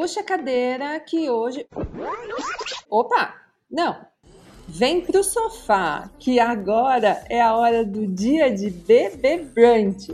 Puxa a cadeira que hoje. Opa! Não! Vem pro sofá, que agora é a hora do dia de bebê brunch.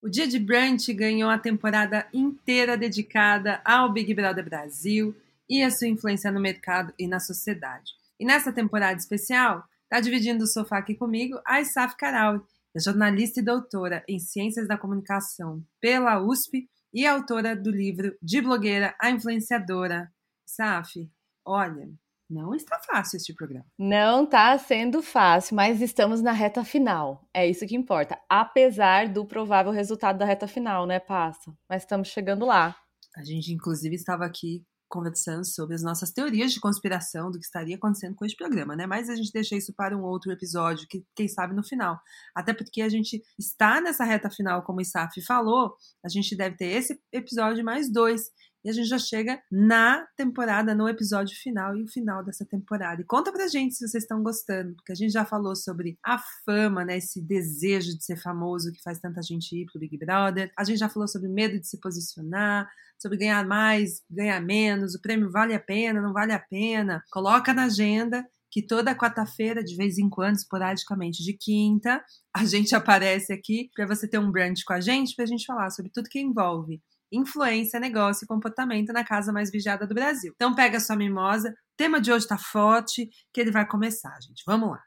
O Dia de Brunch ganhou a temporada inteira dedicada ao Big Brother Brasil e a sua influência no mercado e na sociedade. E nessa temporada especial, está dividindo o sofá aqui comigo a Isaf Caral, é jornalista e doutora em Ciências da Comunicação pela USP e autora do livro De Blogueira a Influenciadora. Saf, olha, não está fácil este programa. Não está sendo fácil, mas estamos na reta final. É isso que importa. Apesar do provável resultado da reta final, né, Passa? Mas estamos chegando lá. A gente, inclusive, estava aqui conversando sobre as nossas teorias de conspiração do que estaria acontecendo com este programa, né? Mas a gente deixa isso para um outro episódio, que quem sabe no final. Até porque a gente está nessa reta final, como o Isaf falou, a gente deve ter esse episódio mais dois. E a gente já chega na temporada, no episódio final e o final dessa temporada. E conta pra gente se vocês estão gostando, porque a gente já falou sobre a fama, né? Esse desejo de ser famoso que faz tanta gente ir pro Big Brother. A gente já falou sobre medo de se posicionar, sobre ganhar mais, ganhar menos, o prêmio vale a pena, não vale a pena. Coloca na agenda que toda quarta-feira, de vez em quando, esporadicamente de quinta, a gente aparece aqui para você ter um brunch com a gente, para a gente falar sobre tudo que envolve influência, negócio e comportamento na casa mais vigiada do Brasil. Então pega sua mimosa, o tema de hoje tá forte, que ele vai começar, gente. Vamos lá.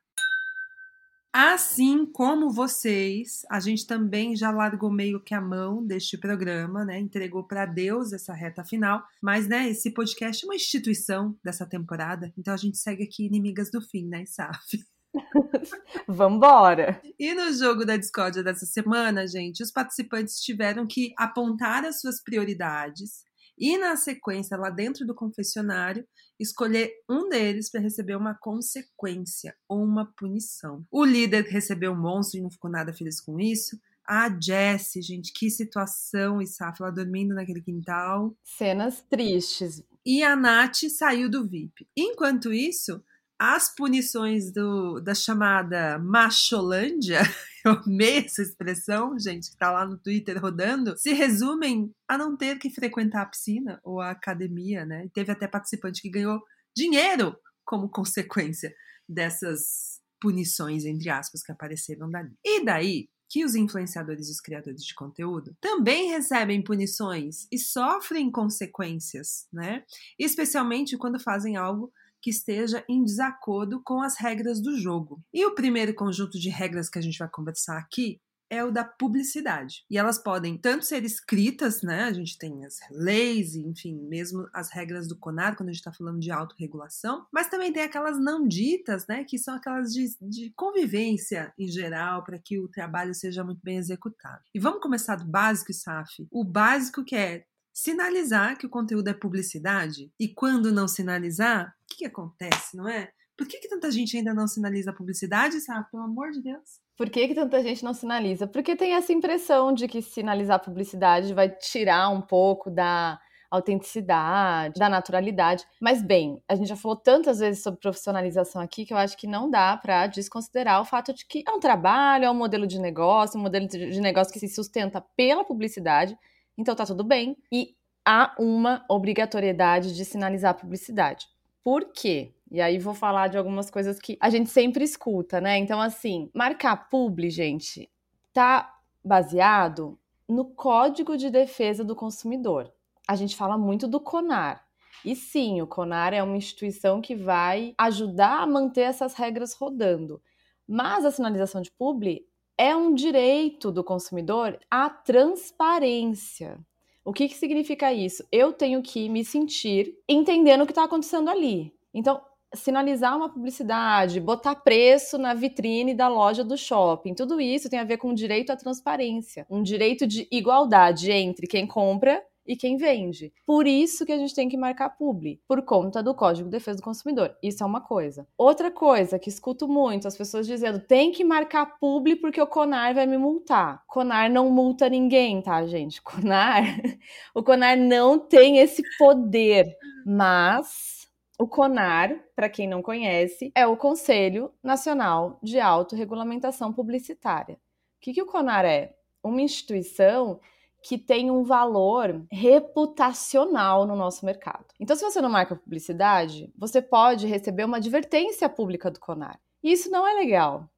Assim como vocês, a gente também já largou meio que a mão deste programa, né? Entregou para Deus essa reta final. Mas, né, esse podcast é uma instituição dessa temporada, então a gente segue aqui inimigas do fim, né, Saf? Vambora! E no jogo da discórdia dessa semana, gente, os participantes tiveram que apontar as suas prioridades e, na sequência, lá dentro do confessionário, escolher um deles para receber uma consequência ou uma punição. O líder recebeu um monstro e não ficou nada feliz com isso. A Jessie, gente, que situação, Isaf, ela dormindo naquele quintal. Cenas tristes. E a Nath saiu do VIP. Enquanto isso, as punições do, da chamada Macholândia, eu amei essa expressão, gente, que tá lá no Twitter rodando, se resumem a não ter que frequentar a piscina ou a academia, né? E teve até participante que ganhou dinheiro como consequência dessas punições, entre aspas, que apareceram dali. E daí, que os influenciadores e os criadores de conteúdo também recebem punições e sofrem consequências, né? Especialmente quando fazem algo que esteja em desacordo com as regras do jogo. E o primeiro conjunto de regras que a gente vai conversar aqui é o da publicidade. E elas podem tanto ser escritas, né? A gente tem as leis, enfim, mesmo as regras do CONAR, quando a gente está falando de autorregulação, mas também tem aquelas não ditas, né? Que são aquelas de, de convivência em geral, para que o trabalho seja muito bem executado. E vamos começar do básico, Saf. O básico que é sinalizar que o conteúdo é publicidade e quando não sinalizar, o que, que acontece, não é? Por que, que tanta gente ainda não sinaliza a publicidade, sabe? Pelo amor de Deus. Por que, que tanta gente não sinaliza? Porque tem essa impressão de que sinalizar a publicidade vai tirar um pouco da autenticidade, da naturalidade. Mas bem, a gente já falou tantas vezes sobre profissionalização aqui que eu acho que não dá para desconsiderar o fato de que é um trabalho, é um modelo de negócio, um modelo de negócio que se sustenta pela publicidade então tá tudo bem. E há uma obrigatoriedade de sinalizar a publicidade. Por quê? E aí vou falar de algumas coisas que a gente sempre escuta, né? Então, assim, marcar publi, gente, tá baseado no Código de Defesa do Consumidor. A gente fala muito do CONAR. E sim, o CONAR é uma instituição que vai ajudar a manter essas regras rodando. Mas a sinalização de publi é um direito do consumidor à transparência. O que, que significa isso? Eu tenho que me sentir entendendo o que está acontecendo ali. Então, sinalizar uma publicidade, botar preço na vitrine da loja do shopping, tudo isso tem a ver com o direito à transparência, um direito de igualdade entre quem compra e quem vende. Por isso que a gente tem que marcar publi, por conta do Código de Defesa do Consumidor. Isso é uma coisa. Outra coisa que escuto muito, as pessoas dizendo, tem que marcar publi porque o Conar vai me multar. Conar não multa ninguém, tá, gente? Conar, o Conar não tem esse poder, mas o CONAR, para quem não conhece, é o Conselho Nacional de Autorregulamentação Publicitária. O que, que o CONAR é? Uma instituição que tem um valor reputacional no nosso mercado. Então, se você não marca publicidade, você pode receber uma advertência pública do CONAR. E isso não é legal.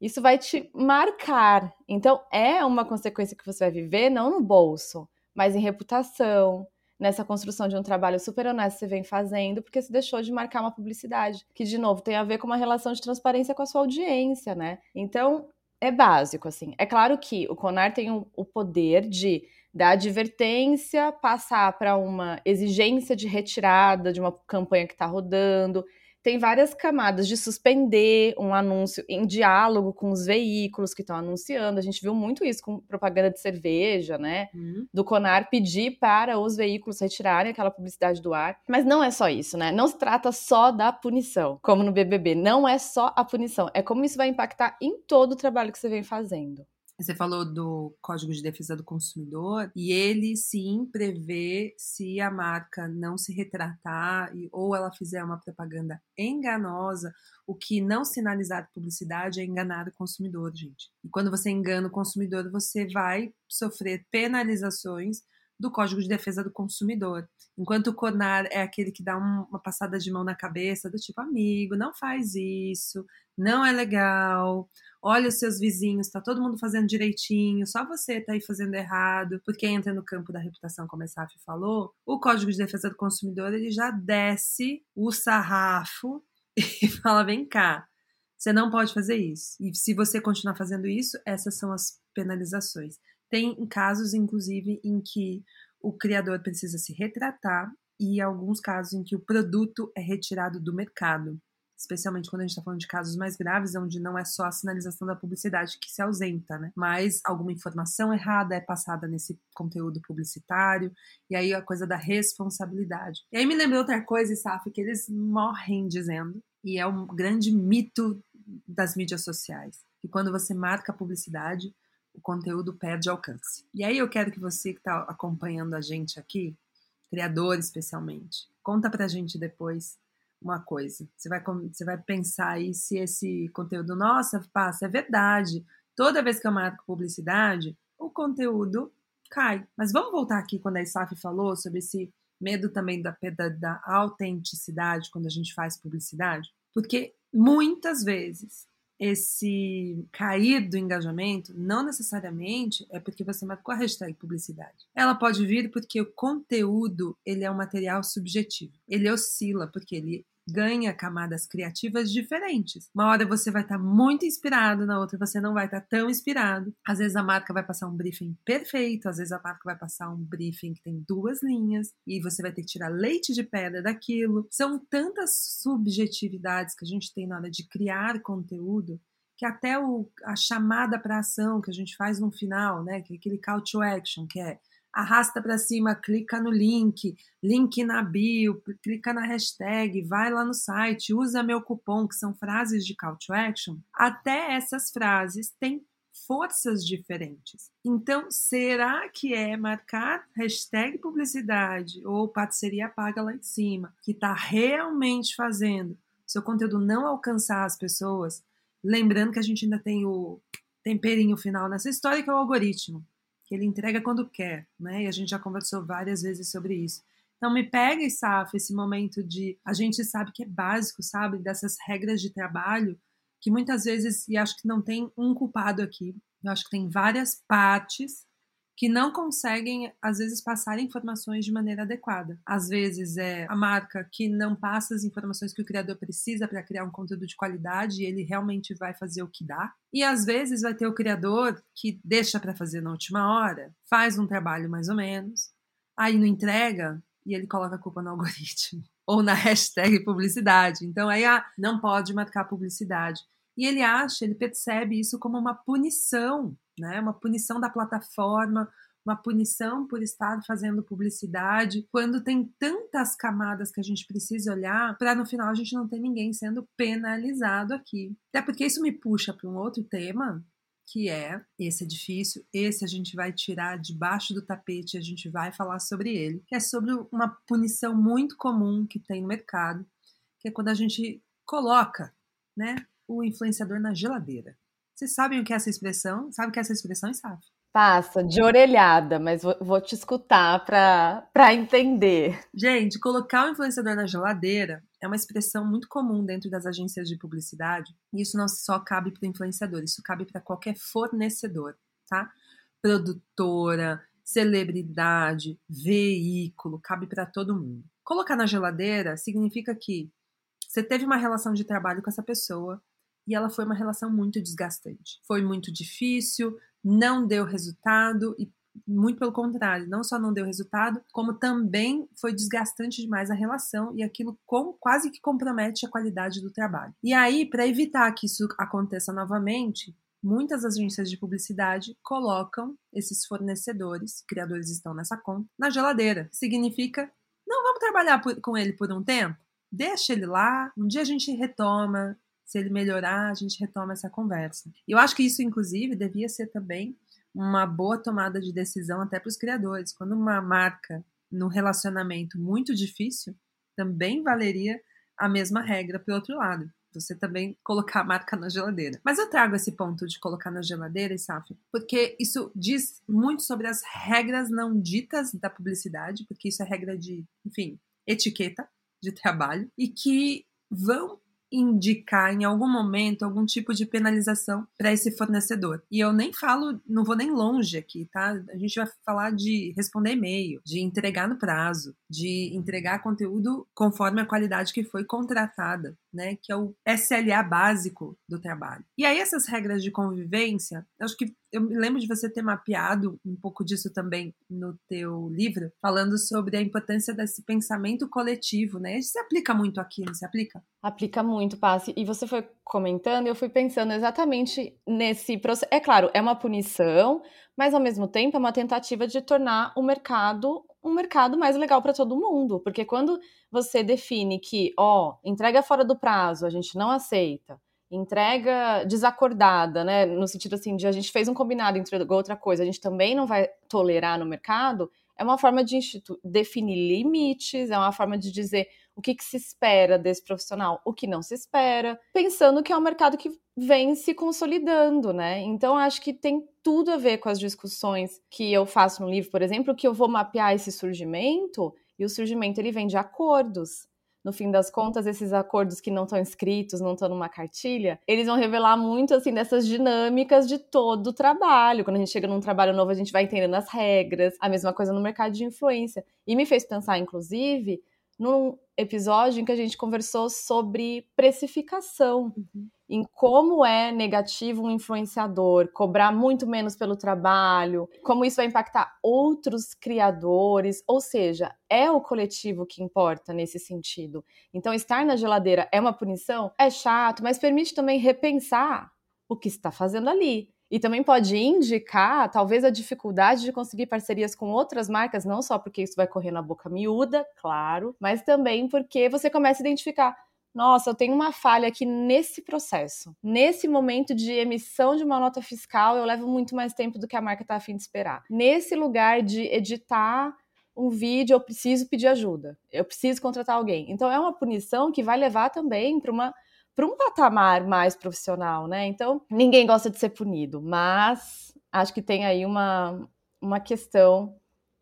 Isso vai te marcar. Então, é uma consequência que você vai viver não no bolso, mas em reputação, nessa construção de um trabalho super honesto que você vem fazendo, porque você deixou de marcar uma publicidade, que, de novo, tem a ver com uma relação de transparência com a sua audiência, né? Então, é básico, assim. É claro que o CONAR tem o poder de da advertência passar para uma exigência de retirada de uma campanha que está rodando, tem várias camadas de suspender um anúncio em diálogo com os veículos que estão anunciando. A gente viu muito isso com propaganda de cerveja, né? Uhum. Do Conar pedir para os veículos retirarem aquela publicidade do ar. Mas não é só isso, né? Não se trata só da punição, como no BBB. Não é só a punição, é como isso vai impactar em todo o trabalho que você vem fazendo. Você falou do Código de Defesa do Consumidor e ele sim prevê se a marca não se retratar ou ela fizer uma propaganda enganosa, o que não sinalizar publicidade é enganar o consumidor, gente. E quando você engana o consumidor, você vai sofrer penalizações do Código de Defesa do Consumidor. Enquanto o CONAR é aquele que dá uma passada de mão na cabeça, do tipo, amigo, não faz isso, não é legal olha os seus vizinhos, tá todo mundo fazendo direitinho, só você tá aí fazendo errado, porque entra no campo da reputação, como a Saf falou, o Código de Defesa do Consumidor, ele já desce o sarrafo e fala, vem cá, você não pode fazer isso. E se você continuar fazendo isso, essas são as penalizações. Tem casos, inclusive, em que o criador precisa se retratar e alguns casos em que o produto é retirado do mercado especialmente quando a gente está falando de casos mais graves, onde não é só a sinalização da publicidade que se ausenta, né? Mas alguma informação errada é passada nesse conteúdo publicitário, e aí a coisa da responsabilidade. E aí me lembrou outra coisa, Saf, que eles morrem dizendo, e é um grande mito das mídias sociais, que quando você marca a publicidade, o conteúdo perde alcance. E aí eu quero que você que está acompanhando a gente aqui, criador especialmente, conta pra gente depois uma coisa. Você vai, você vai pensar aí se esse conteúdo, nossa, passa, é verdade. Toda vez que eu marco publicidade, o conteúdo cai. Mas vamos voltar aqui quando a Isaf falou sobre esse medo também da, da, da autenticidade quando a gente faz publicidade. Porque muitas vezes esse cair do engajamento não necessariamente é porque você marcou a hashtag publicidade. Ela pode vir porque o conteúdo ele é um material subjetivo. Ele oscila porque ele ganha camadas criativas diferentes. Uma hora você vai estar tá muito inspirado, na outra você não vai estar tá tão inspirado. Às vezes a marca vai passar um briefing perfeito, às vezes a marca vai passar um briefing que tem duas linhas e você vai ter que tirar leite de pedra daquilo. São tantas subjetividades que a gente tem na hora de criar conteúdo que até o, a chamada para ação que a gente faz no final, né, que é aquele call to action, que é arrasta para cima, clica no link, link na bio, clica na hashtag, vai lá no site, usa meu cupom, que são frases de call to action. Até essas frases têm forças diferentes. Então, será que é marcar hashtag publicidade ou parceria paga lá em cima, que está realmente fazendo seu conteúdo não alcançar as pessoas? Lembrando que a gente ainda tem o temperinho final nessa história, que é o algoritmo que ele entrega quando quer, né? E a gente já conversou várias vezes sobre isso. Então me pega, Saf, esse momento de a gente sabe que é básico, sabe, dessas regras de trabalho que muitas vezes e acho que não tem um culpado aqui. Eu acho que tem várias partes que não conseguem, às vezes, passar informações de maneira adequada. Às vezes é a marca que não passa as informações que o criador precisa para criar um conteúdo de qualidade e ele realmente vai fazer o que dá. E às vezes vai ter o criador que deixa para fazer na última hora, faz um trabalho mais ou menos, aí não entrega e ele coloca a culpa no algoritmo ou na hashtag publicidade. Então aí ah, não pode marcar publicidade. E ele acha, ele percebe isso como uma punição né? Uma punição da plataforma, uma punição por estar fazendo publicidade, quando tem tantas camadas que a gente precisa olhar para no final a gente não ter ninguém sendo penalizado aqui. Até porque isso me puxa para um outro tema, que é esse difícil, esse a gente vai tirar debaixo do tapete, a gente vai falar sobre ele, que é sobre uma punição muito comum que tem no mercado, que é quando a gente coloca, né, o influenciador na geladeira Vocês sabem o que é essa expressão? Sabe o que é essa expressão, Saf? Passa, de orelhada, mas vou, vou te escutar para entender. Gente, colocar o influenciador na geladeira é uma expressão muito comum dentro das agências de publicidade. E isso não só cabe para o influenciador, isso cabe para qualquer fornecedor, tá? Produtora, celebridade, veículo, cabe para todo mundo. Colocar na geladeira significa que você teve uma relação de trabalho com essa pessoa e ela foi uma relação muito desgastante. Foi muito difícil, não deu resultado e muito pelo contrário, não só não deu resultado, como também foi desgastante demais a relação e aquilo com, quase que compromete a qualidade do trabalho. E aí, para evitar que isso aconteça novamente, muitas agências de publicidade colocam esses fornecedores, criadores estão nessa conta, na geladeira. Significa, não vamos trabalhar por, com ele por um tempo? Deixa ele lá, um dia a gente retoma, se ele melhorar, a gente retoma essa conversa. Eu acho que isso, inclusive, devia ser também uma boa tomada de decisão até para os criadores. Quando uma marca no relacionamento muito difícil, também valeria a mesma regra para o outro lado. Você também colocar a marca na geladeira. Mas eu trago esse ponto de colocar na geladeira, Isaf, porque isso diz muito sobre as regras não ditas da publicidade, porque isso é regra de, enfim, etiqueta de trabalho, e que vão indicar em algum momento algum tipo de penalização para esse fornecedor. E eu nem falo, não vou nem longe aqui, tá? A gente vai falar de responder e-mail, de entregar no prazo, de entregar conteúdo conforme a qualidade que foi contratada, né? Que é o SLA básico do trabalho. E aí essas regras de convivência, acho que eu me lembro de você ter mapeado um pouco disso também no teu livro, falando sobre a importância desse pensamento coletivo, né? Isso se aplica muito aqui, não se aplica? Aplica muito, Passe. E você foi comentando, eu fui pensando exatamente nesse processo. É claro, é uma punição, mas ao mesmo tempo é uma tentativa de tornar o mercado um mercado mais legal para todo mundo, porque quando você define que, ó, entrega fora do prazo, a gente não aceita, entrega desacordada, né? No sentido assim, de a gente fez um combinado, entregou outra coisa, a gente também não vai tolerar no mercado, é uma forma de definir limites, é uma forma de dizer o que, que, se espera desse profissional, o que não se espera, pensando que é um mercado que vem se consolidando, né? Então acho que tem tudo a ver com as discussões que eu faço no livro, por exemplo, que eu vou mapear esse surgimento, e o surgimento ele vem de acordos no fim das contas, esses acordos que não estão escritos, não estão numa cartilha, eles vão revelar muito, assim, dessas dinâmicas de todo o trabalho. Quando a gente chega num trabalho novo, a gente vai entendendo as regras, a mesma coisa no mercado de influência. E me fez pensar, inclusive, num episódio em que a gente conversou sobre precificação. Uhum em como é negativo um influenciador cobrar muito menos pelo trabalho, como isso vai impactar outros criadores, ou seja, é o coletivo que importa nesse sentido. Então, estar na geladeira é uma punição? É chato, mas permite também repensar o que está fazendo ali. E também pode indicar, talvez, a dificuldade de conseguir parcerias com outras marcas, não só porque isso vai correr na boca miúda, claro, mas também porque você começa a identificar nossa, eu tenho uma falha aqui nesse processo. Nesse momento de emissão de uma nota fiscal, eu levo muito mais tempo do que a marca está afim de esperar. Nesse lugar de editar um vídeo, eu preciso pedir ajuda. Eu preciso contratar alguém. Então é uma punição que vai levar também para uma para um patamar mais profissional, né? Então, ninguém gosta de ser punido, mas acho que tem aí uma, uma questão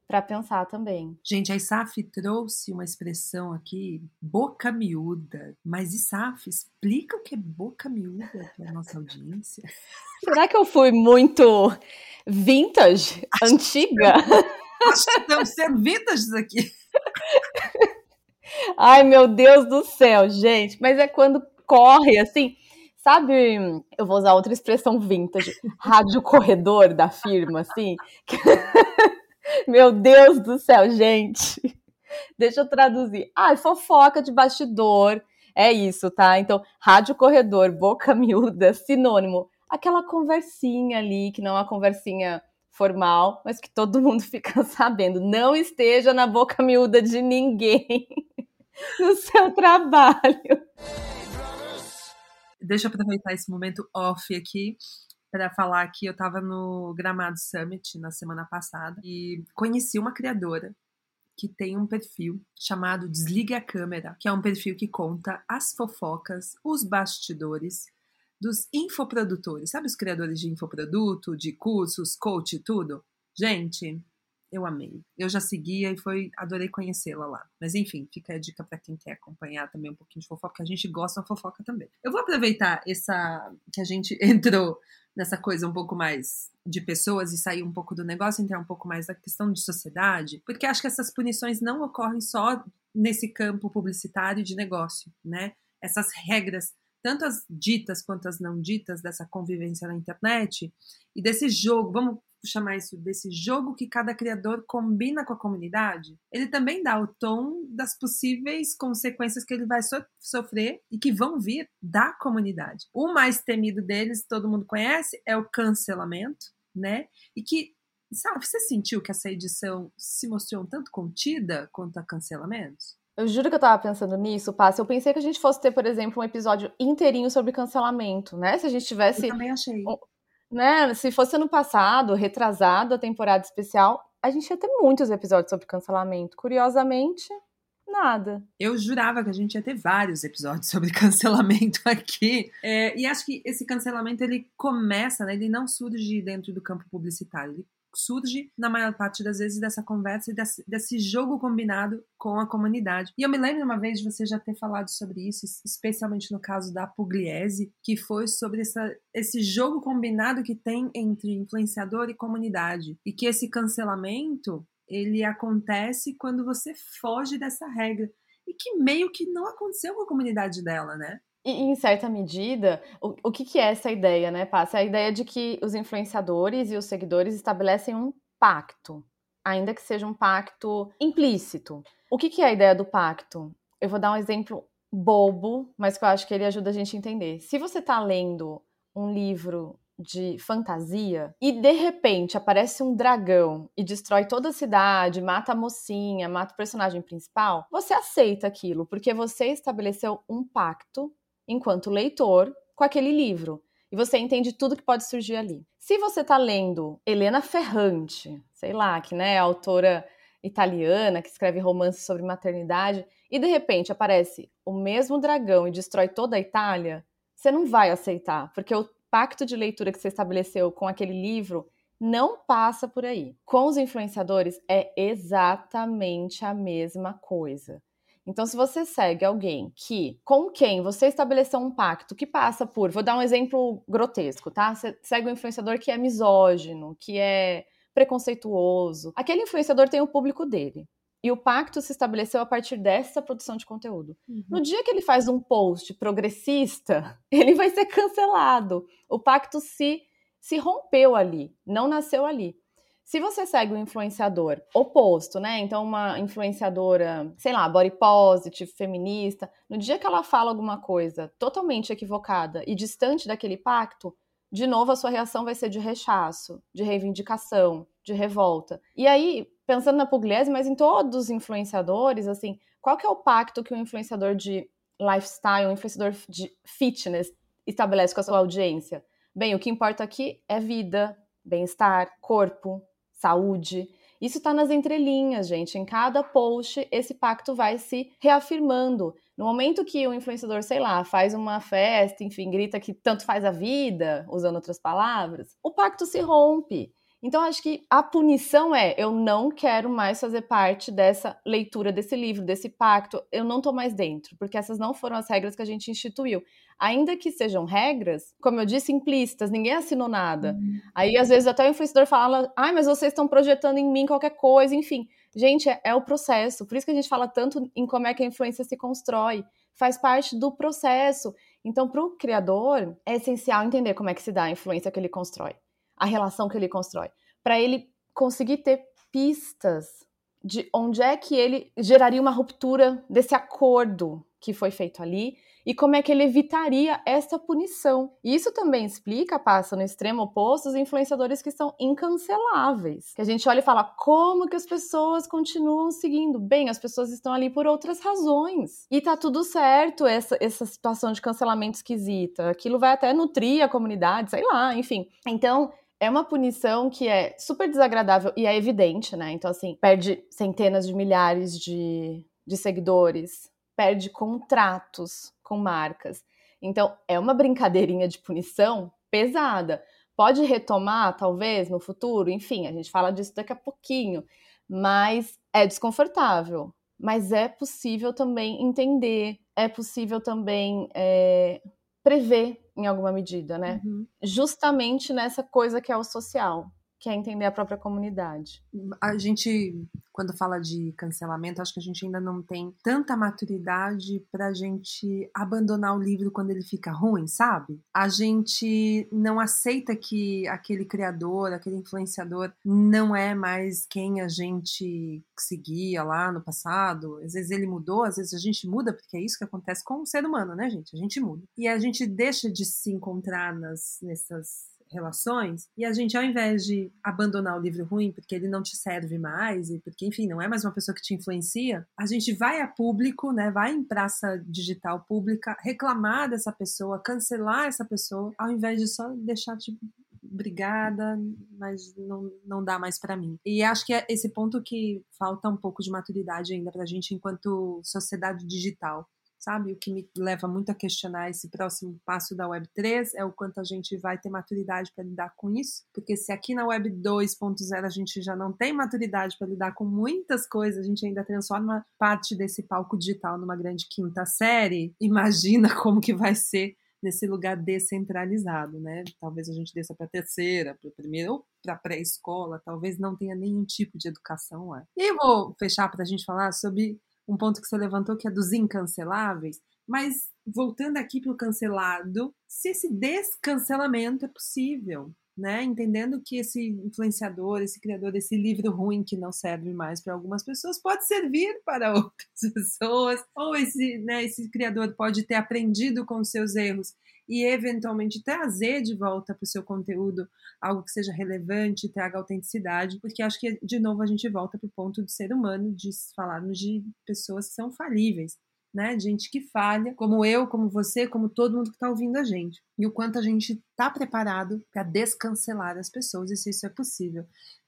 para pensar também. Gente, a ISAF trouxe uma expressão aqui, boca miúda. Mas ISAF, explica o que é boca miúda para a nossa audiência. Será que eu fui muito vintage, acho antiga? Que, acho que estamos sendo vintage aqui. Ai, meu Deus do céu, gente. Mas é quando corre, assim... Sabe, eu vou usar outra expressão vintage, rádio corredor da firma, assim. Meu Deus do céu, gente. Deixa eu traduzir. Ah, fofoca de bastidor. É isso, tá? Então, rádio corredor, boca miúda, sinônimo. Aquela conversinha ali, que não é uma conversinha formal, mas que todo mundo fica sabendo. Não esteja na boca miúda de ninguém no seu trabalho. Deixa eu aproveitar esse momento off aqui para falar que eu estava no Gramado Summit na semana passada e conheci uma criadora que tem um perfil chamado Desligue a Câmera, que é um perfil que conta as fofocas, os bastidores dos infoprodutores, sabe os criadores de infoproduto, de cursos, coach, tudo? Gente, eu amei. Eu já seguia e foi, adorei conhecê-la lá. Mas enfim, fica a dica para quem quer acompanhar também um pouquinho de fofoca, porque a gente gosta da fofoca também. Eu vou aproveitar essa que a gente entrou nessa coisa um pouco mais de pessoas e sair um pouco do negócio, entrar um pouco mais da questão de sociedade, porque acho que essas punições não ocorrem só nesse campo publicitário de negócio, né? Essas regras, tanto as ditas quanto as não ditas dessa convivência na internet e desse jogo, vamos chamar isso desse jogo que cada criador combina com a comunidade, ele também dá o tom das possíveis consequências que ele vai so sofrer e que vão vir da comunidade. O mais temido deles, todo mundo conhece, é o cancelamento, né? E que, sabe, você sentiu que essa edição se mostrou um tanto contida quanto a cancelamentos? Eu juro que eu tava pensando nisso, Passa. Eu pensei que a gente fosse ter, por exemplo, um episódio inteirinho sobre cancelamento, né? Se a gente tivesse. Eu também achei né? Se fosse ano passado, retrasado a temporada especial, a gente ia ter muitos episódios sobre cancelamento. Curiosamente, nada. Eu jurava que a gente ia ter vários episódios sobre cancelamento aqui. É, e acho que esse cancelamento ele começa, né? Ele não surge dentro do campo publicitário. Ele surge, na maior parte das vezes, dessa conversa e desse, desse, jogo combinado com a comunidade. E eu me lembro uma vez de você já ter falado sobre isso, especialmente no caso da Pugliese, que foi sobre essa, esse jogo combinado que tem entre influenciador e comunidade. E que esse cancelamento ele acontece quando você foge dessa regra. E que meio que não aconteceu com a comunidade dela, né? E, em certa medida, o, o que, que é essa ideia, né, Passa? É a ideia de que os influenciadores e os seguidores estabelecem um pacto, ainda que seja um pacto implícito. O que, que é a ideia do pacto? Eu vou dar um exemplo bobo, mas que eu acho que ele ajuda a gente a entender. Se você está lendo um livro de fantasia e de repente aparece um dragão e destrói toda a cidade, mata a mocinha, mata o personagem principal, você aceita aquilo porque você estabeleceu um pacto enquanto leitor, com aquele livro. E você entende tudo que pode surgir ali. Se você está lendo Helena Ferrante, sei lá, que né, é autora italiana que escreve romances sobre maternidade, e de repente aparece o mesmo dragão e destrói toda a Itália, você não vai aceitar, porque o pacto de leitura que você estabeleceu com aquele livro não passa por aí. Com os influenciadores é exatamente a mesma coisa. Então, se você segue alguém que, com quem você estabeleceu um pacto que passa por, vou dar um exemplo grotesco, tá? Você segue um influenciador que é misógino, que é preconceituoso. Aquele influenciador tem o público dele. E o pacto se estabeleceu a partir dessa produção de conteúdo. Uhum. No dia que ele faz um post progressista, ele vai ser cancelado. O pacto se, se rompeu ali, não nasceu ali. Se você segue um influenciador oposto, né? Então, uma influenciadora, sei lá, body positive, feminista, no dia que ela fala alguma coisa totalmente equivocada e distante daquele pacto, de novo a sua reação vai ser de rechaço, de reivindicação, de revolta. E aí, pensando na Pugliese, mas em todos os influenciadores, assim, qual que é o pacto que um influenciador de lifestyle, um influenciador de fitness estabelece com a sua audiência? Bem, o que importa aqui é vida, bem-estar, corpo, saúde. Isso está nas entrelinhas, gente. Em cada post, esse pacto vai se reafirmando. No momento que o influenciador, sei lá, faz uma festa, enfim, grita que tanto faz a vida, usando outras palavras, o pacto se rompe. Então, acho que a punição é: eu não quero mais fazer parte dessa leitura desse livro, desse pacto, eu não tô mais dentro, porque essas não foram as regras que a gente instituiu. Ainda que sejam regras, como eu disse, implícitas, ninguém assinou nada. Uhum. Aí, às vezes, até o influenciador fala: ai, mas vocês estão projetando em mim qualquer coisa, enfim. Gente, é, é o processo. Por isso que a gente fala tanto em como é que a influência se constrói. Faz parte do processo. Então, para o criador, é essencial entender como é que se dá a influência que ele constrói a relação que ele constrói, para ele conseguir ter pistas de onde é que ele geraria uma ruptura desse acordo que foi feito ali e como é que ele evitaria essa punição. Isso também explica, passa no extremo oposto, os influenciadores que são incanceláveis. Que a gente olha e fala, como que as pessoas continuam seguindo? Bem, as pessoas estão ali por outras razões. E tá tudo certo essa, essa situação de cancelamento esquisita. Aquilo vai até nutrir a comunidade, sei lá, enfim. Então, é uma punição que é super desagradável e é evidente, né? Então, assim, perde centenas de milhares de, de seguidores, perde contratos com marcas. Então, é uma brincadeirinha de punição pesada. Pode retomar, talvez, no futuro, enfim, a gente fala disso daqui a pouquinho, mas é desconfortável. Mas é possível também entender, é possível também é, prever em alguma medida, né? Uhum. Justamente nessa coisa que é o social que é entender a própria comunidade. A gente, quando fala de cancelamento, acho que a gente ainda não tem tanta maturidade para a gente abandonar o livro quando ele fica ruim, sabe? A gente não aceita que aquele criador, aquele influenciador não é mais quem a gente seguia lá no passado. Às vezes ele mudou, às vezes a gente muda, porque é isso que acontece com o ser humano, né, gente? A gente muda. E a gente deixa de se encontrar nas, nessas relações, e a gente, ao invés de abandonar o livro ruim porque ele não te serve mais, e porque, enfim, não é mais uma pessoa que te influencia, a gente vai a público, né, vai em praça digital pública, reclamar dessa pessoa, cancelar essa pessoa, ao invés de só deixar tipo obrigada, mas não, não dá mais para mim. E acho que é esse ponto que falta um pouco de maturidade ainda para a gente enquanto sociedade digital sabe? O que me leva muito a questionar esse próximo passo da Web3 é o quanto a gente vai ter maturidade para lidar com isso, porque se aqui na Web 2.0 a gente já não tem maturidade para lidar com muitas coisas, a gente ainda transforma parte desse palco digital numa grande quinta série, imagina como que vai ser nesse lugar descentralizado, né? Talvez a gente desça para a terceira, para a primeira ou para pré-escola, talvez não tenha nenhum tipo de educação lá. E vou fechar para a gente falar sobre um ponto que você levantou que é dos incanceláveis, mas voltando aqui para o cancelado, se esse descancelamento é possível, né? Entendendo que esse influenciador, esse criador desse livro ruim que não serve mais para algumas pessoas pode servir para outras pessoas, ou esse, né, esse criador pode ter aprendido com seus erros e eventualmente trazer de volta para o seu conteúdo algo que seja relevante, traga autenticidade, porque acho que de novo a gente volta para o ponto do ser humano, de falarmos de pessoas que são falíveis. Né, gente que falha, como eu, como você, como todo mundo que está ouvindo a gente. E o quanto a gente está preparado para descancelar as pessoas, e se isso é possível.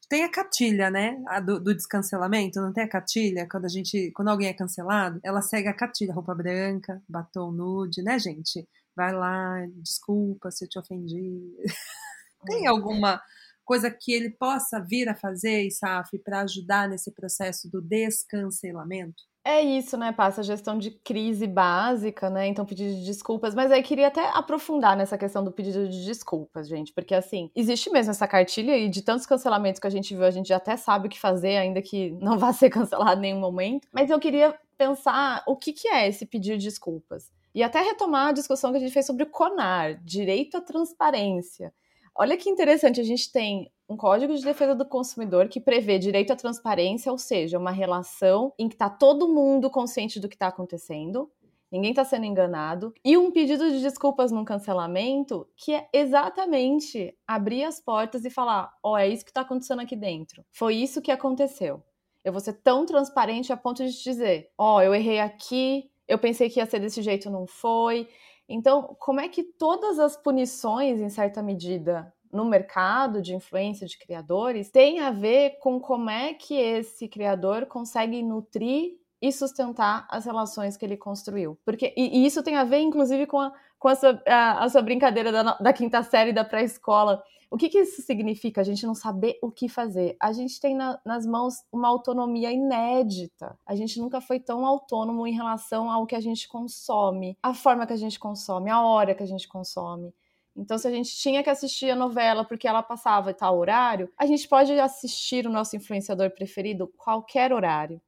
Tem a cartilha, né? A do, do, descancelamento, não tem a cartilha? Quando a gente. Quando alguém é cancelado, ela segue a cartilha, roupa branca, batom nude, né, gente? Vai lá, desculpa se eu te ofendi. Tem hum. alguma coisa que ele possa vir a fazer, Isaf, para ajudar nesse processo do descancelamento? É isso, né? Passa a gestão de crise básica, né? Então, pedido de desculpas. Mas aí queria até aprofundar nessa questão do pedido de desculpas, gente. Porque, assim, existe mesmo essa cartilha e de tantos cancelamentos que a gente viu, a gente já até sabe o que fazer, ainda que não vá ser cancelado em nenhum momento. Mas eu queria pensar o que, que é esse pedido de desculpas. E até retomar a discussão que a gente fez sobre o CONAR, direito à transparência. Olha que interessante, a gente tem um Código de Defesa do Consumidor que prevê direito à transparência, ou seja, uma relação em que está todo mundo consciente do que está acontecendo, ninguém está sendo enganado, e um pedido de desculpas num cancelamento que é exatamente abrir as portas e falar: ó, oh, é isso que está acontecendo aqui dentro, foi isso que aconteceu. Eu vou ser tão transparente a ponto de te dizer: ó, oh, eu errei aqui, eu pensei que ia ser desse jeito, não foi. Então, como é que todas as punições, em certa medida, no mercado de influência de criadores, tem a ver com como é que esse criador consegue nutrir e sustentar as relações que ele construiu. Porque, e, e isso tem a ver, inclusive, com a, com a, sua, a, a sua brincadeira da, da quinta série da pré-escola, o que, que isso significa? A gente não saber o que fazer. A gente tem na, nas mãos uma autonomia inédita. A gente nunca foi tão autônomo em relação ao que a gente consome, a forma que a gente consome, a hora que a gente consome. Então, se a gente tinha que assistir a novela porque ela passava tal horário, a gente pode assistir o nosso influenciador preferido qualquer horário.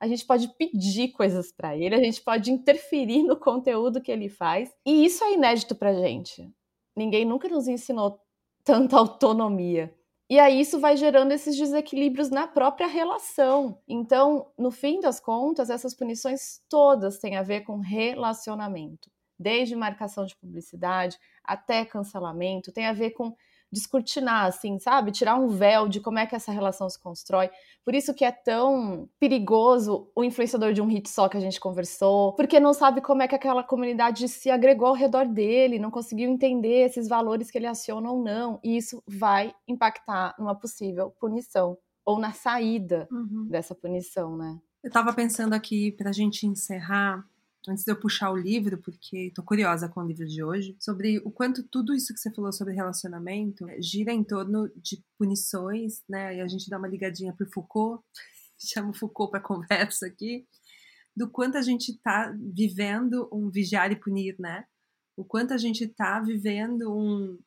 A gente pode pedir coisas para ele, a gente pode interferir no conteúdo que ele faz. E isso é inédito pra gente. Ninguém nunca nos ensinou tanta autonomia. E aí isso vai gerando esses desequilíbrios na própria relação. Então, no fim das contas, essas punições todas têm a ver com relacionamento. Desde marcação de publicidade até cancelamento, tem a ver com descortinar, assim, sabe? Tirar um véu de como é que essa relação se constrói. Por isso que é tão perigoso o influenciador de um hit só que a gente conversou, porque não sabe como é que aquela comunidade se agregou ao redor dele, não conseguiu entender esses valores que ele aciona ou não, e isso vai impactar numa possível punição ou na saída uhum. dessa punição, né? Eu estava pensando aqui para a gente encerrar antes de eu puxar o livro, porque tô curiosa com o livro de hoje, sobre o quanto tudo isso que você falou sobre relacionamento eh, gira em torno de punições, né? E a gente dá uma ligadinha pro Foucault, chama o Foucault para conversa aqui, do quanto a gente tá vivendo um vigiar e punir, né? O quanto a gente tá vivendo um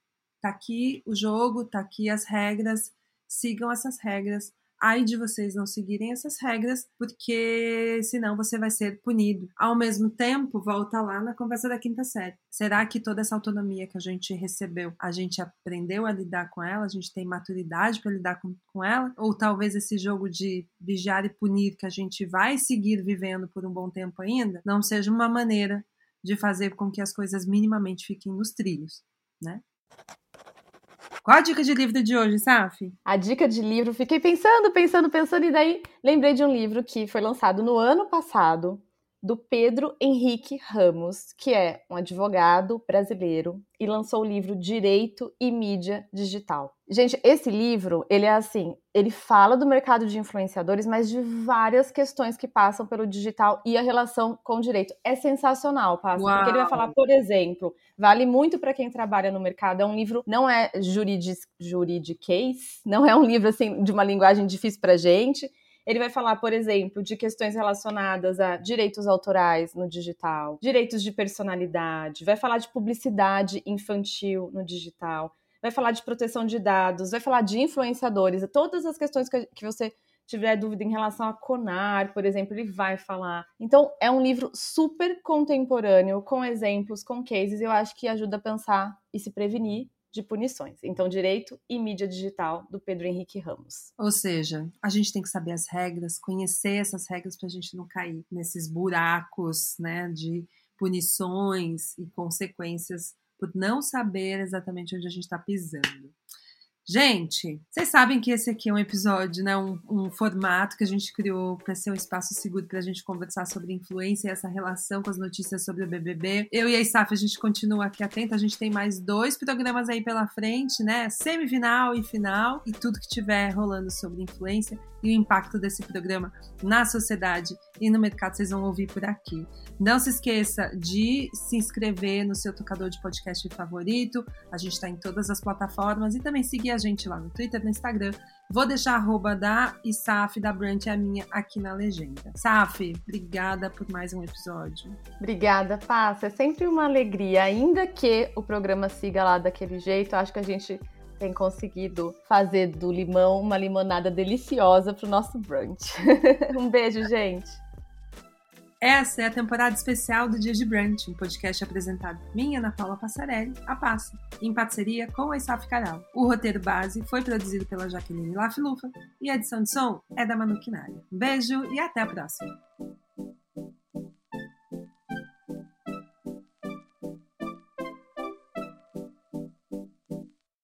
tá aqui o jogo, tá aqui as regras, sigam essas regras ai de vocês não seguirem essas regras, porque senão você vai ser punido. Ao mesmo tempo, volta lá na conversa da quinta série. Será que toda essa autonomia que a gente recebeu, a gente aprendeu a lidar com ela, a gente tem maturidade para lidar com, com ela? Ou talvez esse jogo de vigiar e punir que a gente vai seguir vivendo por um bom tempo ainda, não seja uma maneira de fazer com que as coisas minimamente fiquem nos trilhos, né? Qual a dica de livro de hoje, Saf? A dica de livro, fiquei pensando, pensando, pensando, e daí lembrei de um livro que foi lançado no ano passado, do Pedro Henrique Ramos, que é um advogado brasileiro e lançou o livro Direito e Mídia Digital. Gente, esse livro, ele é assim, ele fala do mercado de influenciadores, mas de várias questões que passam pelo digital e a relação com o direito. É sensacional, Passa, porque ele vai falar, por exemplo, vale muito para quem trabalha no mercado, é um livro, não é juridiquês, não é um livro assim de uma linguagem difícil pra gente, ele vai falar, por exemplo, de questões relacionadas a direitos autorais no digital, direitos de personalidade, vai falar de publicidade infantil no digital, vai falar de proteção de dados, vai falar de influenciadores, todas as questões que você tiver dúvida em relação a CONAR, por exemplo, ele vai falar. Então, é um livro super contemporâneo, com exemplos, com cases, eu acho que ajuda a pensar e se prevenir de punições. Então, Direito e Mídia Digital, do Pedro Henrique Ramos. Ou seja, a gente tem que saber as regras, conhecer essas regras para a gente não cair nesses buracos né, de punições e consequências por não saber exatamente onde a gente está pisando. Gente, vocês sabem que esse aqui é um episódio, né? Um, um formato que a gente criou para ser um espaço seguro para a gente conversar sobre influência e essa relação com as notícias sobre o BBB. Eu e a Isaf, a gente continua aqui atenta. A gente tem mais dois programas aí pela frente, né? Semifinal e final, e tudo que tiver rolando sobre influência e o impacto desse programa na sociedade e no mercado, vocês vão ouvir por aqui. Não se esqueça de se inscrever no seu tocador de podcast favorito. A gente está em todas as plataformas e também seguir a gente lá no Twitter, no Instagram. Vou deixar a arroba da Isaf, da Brant, a minha aqui na legenda. Saf, obrigada por mais um episódio. Obrigada, Passa. É sempre uma alegria, ainda que o programa siga lá daquele jeito. Acho que a gente tem conseguido fazer do limão uma limonada deliciosa para o nosso brunch. um beijo, gente! Essa é a temporada especial do Dia de Brunch, um podcast apresentado por mim, Ana Paula Passarelli, a Passa, em parceria com a Isaf Caral. O roteiro base foi produzido pela Jaqueline Lafilufa e a edição de som é da Manu Kinari. Um beijo e até a próxima!